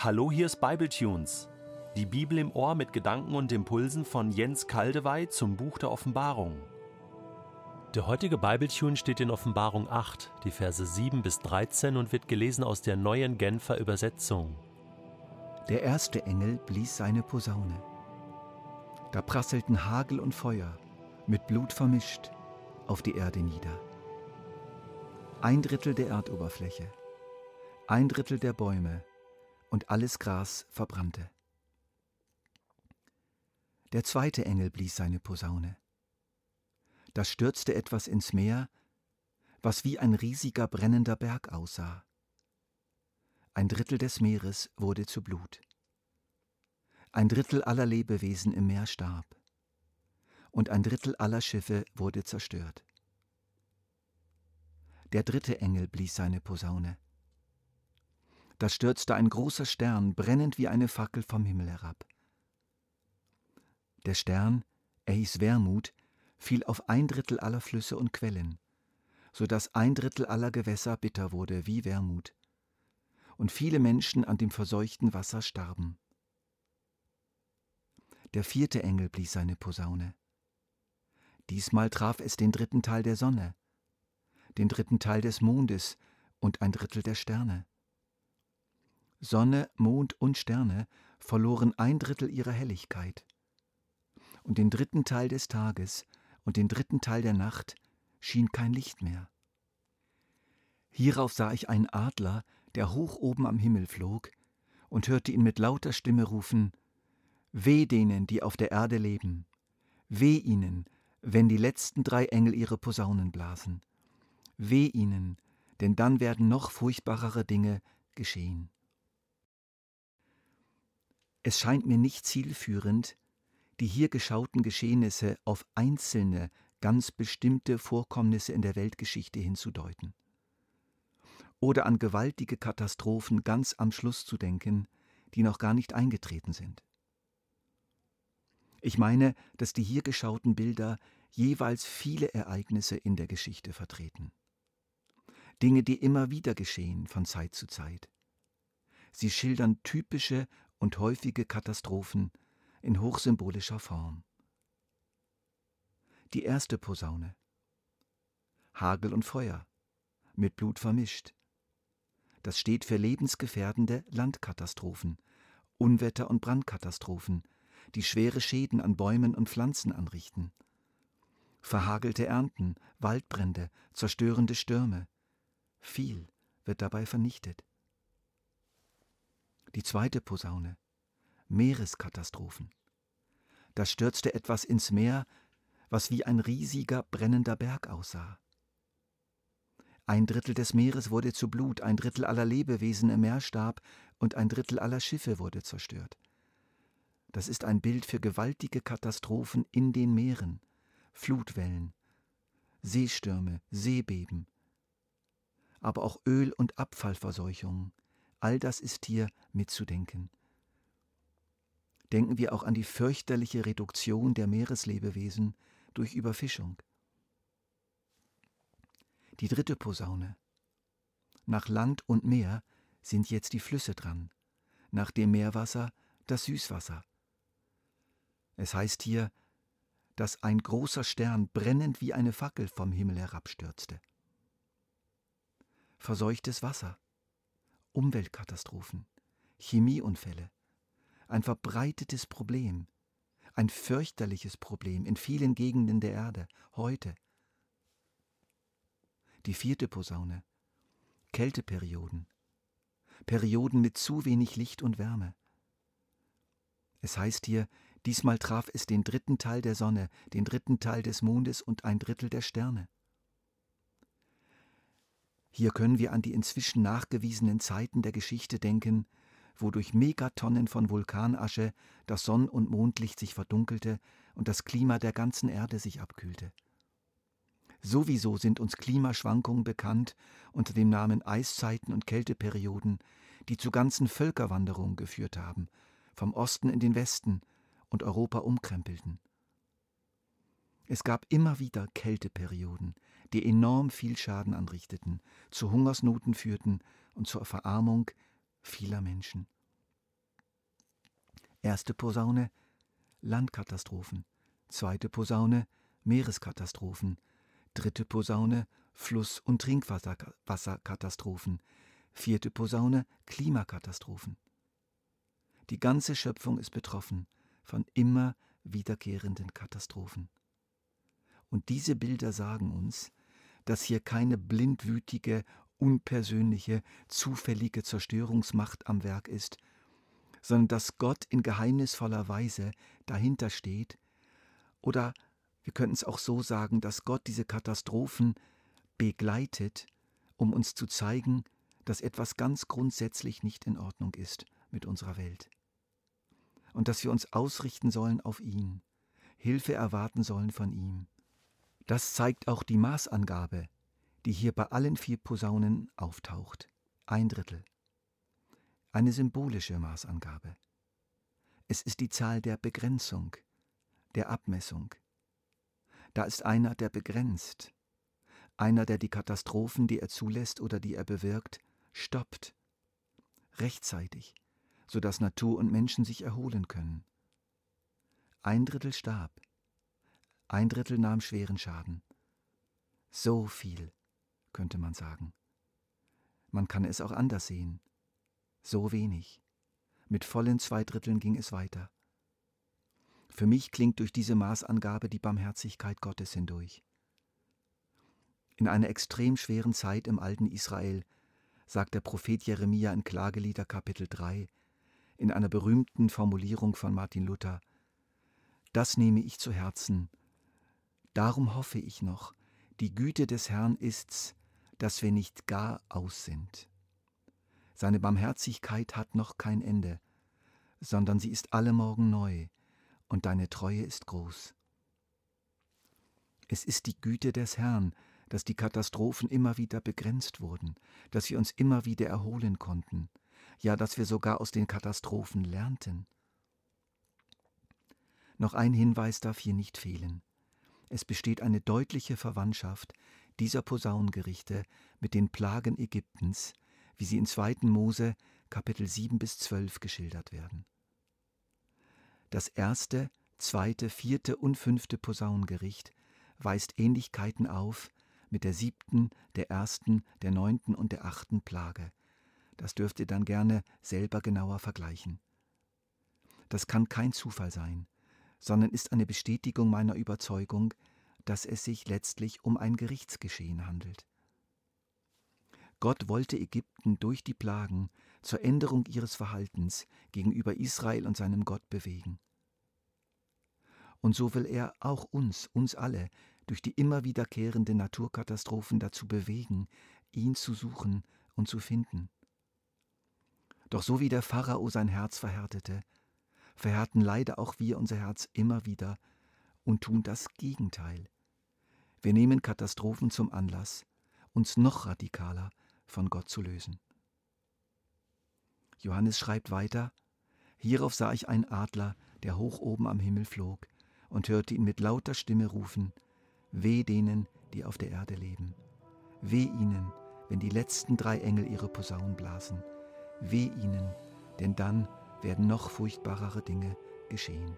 Hallo, hier ist Bibletunes. Die Bibel im Ohr mit Gedanken und Impulsen von Jens Kaldewey zum Buch der Offenbarung. Der heutige Bibletune steht in Offenbarung 8, die Verse 7 bis 13 und wird gelesen aus der neuen Genfer Übersetzung. Der erste Engel blies seine Posaune. Da prasselten Hagel und Feuer, mit Blut vermischt, auf die Erde nieder. Ein Drittel der Erdoberfläche, ein Drittel der Bäume und alles Gras verbrannte. Der zweite Engel blies seine Posaune. Da stürzte etwas ins Meer, was wie ein riesiger brennender Berg aussah. Ein Drittel des Meeres wurde zu Blut. Ein Drittel aller Lebewesen im Meer starb. Und ein Drittel aller Schiffe wurde zerstört. Der dritte Engel blies seine Posaune. Da stürzte ein großer Stern, brennend wie eine Fackel vom Himmel herab. Der Stern, er hieß Wermut, fiel auf ein Drittel aller Flüsse und Quellen, so dass ein Drittel aller Gewässer bitter wurde wie Wermut, und viele Menschen an dem verseuchten Wasser starben. Der vierte Engel blies seine Posaune. Diesmal traf es den dritten Teil der Sonne, den dritten Teil des Mondes und ein Drittel der Sterne. Sonne, Mond und Sterne verloren ein Drittel ihrer Helligkeit. Und den dritten Teil des Tages und den dritten Teil der Nacht schien kein Licht mehr. Hierauf sah ich einen Adler, der hoch oben am Himmel flog, und hörte ihn mit lauter Stimme rufen Weh denen, die auf der Erde leben, weh ihnen, wenn die letzten drei Engel ihre Posaunen blasen. Weh ihnen, denn dann werden noch furchtbarere Dinge geschehen. Es scheint mir nicht zielführend, die hier geschauten Geschehnisse auf einzelne, ganz bestimmte Vorkommnisse in der Weltgeschichte hinzudeuten. Oder an gewaltige Katastrophen ganz am Schluss zu denken, die noch gar nicht eingetreten sind. Ich meine, dass die hier geschauten Bilder jeweils viele Ereignisse in der Geschichte vertreten. Dinge, die immer wieder geschehen von Zeit zu Zeit. Sie schildern typische und häufige Katastrophen in hochsymbolischer Form. Die erste Posaune. Hagel und Feuer, mit Blut vermischt. Das steht für lebensgefährdende Landkatastrophen, Unwetter und Brandkatastrophen, die schwere Schäden an Bäumen und Pflanzen anrichten. Verhagelte Ernten, Waldbrände, zerstörende Stürme. Viel wird dabei vernichtet. Die zweite Posaune. Meereskatastrophen. Da stürzte etwas ins Meer, was wie ein riesiger brennender Berg aussah. Ein Drittel des Meeres wurde zu Blut, ein Drittel aller Lebewesen im Meer starb und ein Drittel aller Schiffe wurde zerstört. Das ist ein Bild für gewaltige Katastrophen in den Meeren, Flutwellen, Seestürme, Seebeben, aber auch Öl- und Abfallverseuchungen. All das ist hier mitzudenken. Denken wir auch an die fürchterliche Reduktion der Meereslebewesen durch Überfischung. Die dritte Posaune. Nach Land und Meer sind jetzt die Flüsse dran, nach dem Meerwasser das Süßwasser. Es heißt hier, dass ein großer Stern brennend wie eine Fackel vom Himmel herabstürzte. Verseuchtes Wasser, Umweltkatastrophen, Chemieunfälle, ein verbreitetes Problem, ein fürchterliches Problem in vielen Gegenden der Erde heute. Die vierte Posaune. Kälteperioden. Perioden mit zu wenig Licht und Wärme. Es heißt hier, diesmal traf es den dritten Teil der Sonne, den dritten Teil des Mondes und ein Drittel der Sterne. Hier können wir an die inzwischen nachgewiesenen Zeiten der Geschichte denken, wo durch Megatonnen von Vulkanasche das Sonn- und Mondlicht sich verdunkelte und das Klima der ganzen Erde sich abkühlte. Sowieso sind uns Klimaschwankungen bekannt unter dem Namen Eiszeiten und Kälteperioden, die zu ganzen Völkerwanderungen geführt haben, vom Osten in den Westen und Europa umkrempelten. Es gab immer wieder Kälteperioden, die enorm viel Schaden anrichteten, zu Hungersnoten führten und zur Verarmung vieler Menschen. Erste Posaune Landkatastrophen, zweite Posaune Meereskatastrophen, dritte Posaune Fluss- und Trinkwasserkatastrophen, vierte Posaune Klimakatastrophen. Die ganze Schöpfung ist betroffen von immer wiederkehrenden Katastrophen. Und diese Bilder sagen uns, dass hier keine blindwütige, unpersönliche, zufällige Zerstörungsmacht am Werk ist, sondern dass Gott in geheimnisvoller Weise dahinter steht, oder wir könnten es auch so sagen, dass Gott diese Katastrophen begleitet, um uns zu zeigen, dass etwas ganz grundsätzlich nicht in Ordnung ist mit unserer Welt. Und dass wir uns ausrichten sollen auf ihn, Hilfe erwarten sollen von ihm. Das zeigt auch die Maßangabe, die hier bei allen vier Posaunen auftaucht. Ein Drittel. Eine symbolische Maßangabe. Es ist die Zahl der Begrenzung, der Abmessung. Da ist einer, der begrenzt, einer, der die Katastrophen, die er zulässt oder die er bewirkt, stoppt, rechtzeitig, so dass Natur und Menschen sich erholen können. Ein Drittel starb, ein Drittel nahm schweren Schaden. So viel, könnte man sagen. Man kann es auch anders sehen. So wenig. Mit vollen zwei Dritteln ging es weiter. Für mich klingt durch diese Maßangabe die Barmherzigkeit Gottes hindurch. In einer extrem schweren Zeit im alten Israel sagt der Prophet Jeremia in Klagelieder Kapitel 3 in einer berühmten Formulierung von Martin Luther, Das nehme ich zu Herzen, darum hoffe ich noch, die Güte des Herrn ist's, dass wir nicht gar aus sind. Seine Barmherzigkeit hat noch kein Ende, sondern sie ist alle Morgen neu, und deine Treue ist groß. Es ist die Güte des Herrn, dass die Katastrophen immer wieder begrenzt wurden, dass wir uns immer wieder erholen konnten, ja, dass wir sogar aus den Katastrophen lernten. Noch ein Hinweis darf hier nicht fehlen. Es besteht eine deutliche Verwandtschaft dieser Posaungerichte mit den Plagen Ägyptens, wie sie in 2. Mose Kapitel 7 bis 12 geschildert werden. Das erste, zweite, vierte und fünfte Posaungericht weist Ähnlichkeiten auf mit der siebten, der ersten, der neunten und der achten Plage. Das dürft ihr dann gerne selber genauer vergleichen. Das kann kein Zufall sein, sondern ist eine Bestätigung meiner Überzeugung, dass es sich letztlich um ein Gerichtsgeschehen handelt. Gott wollte Ägypten durch die Plagen zur Änderung ihres Verhaltens gegenüber Israel und seinem Gott bewegen. Und so will er auch uns, uns alle, durch die immer wiederkehrenden Naturkatastrophen dazu bewegen, ihn zu suchen und zu finden. Doch so wie der Pharao sein Herz verhärtete, verhärten leider auch wir unser Herz immer wieder und tun das Gegenteil. Wir nehmen Katastrophen zum Anlass, uns noch radikaler von Gott zu lösen. Johannes schreibt weiter, Hierauf sah ich einen Adler, der hoch oben am Himmel flog, und hörte ihn mit lauter Stimme rufen, Weh denen, die auf der Erde leben. Weh ihnen, wenn die letzten drei Engel ihre Posaunen blasen. Weh ihnen, denn dann werden noch furchtbarere Dinge geschehen.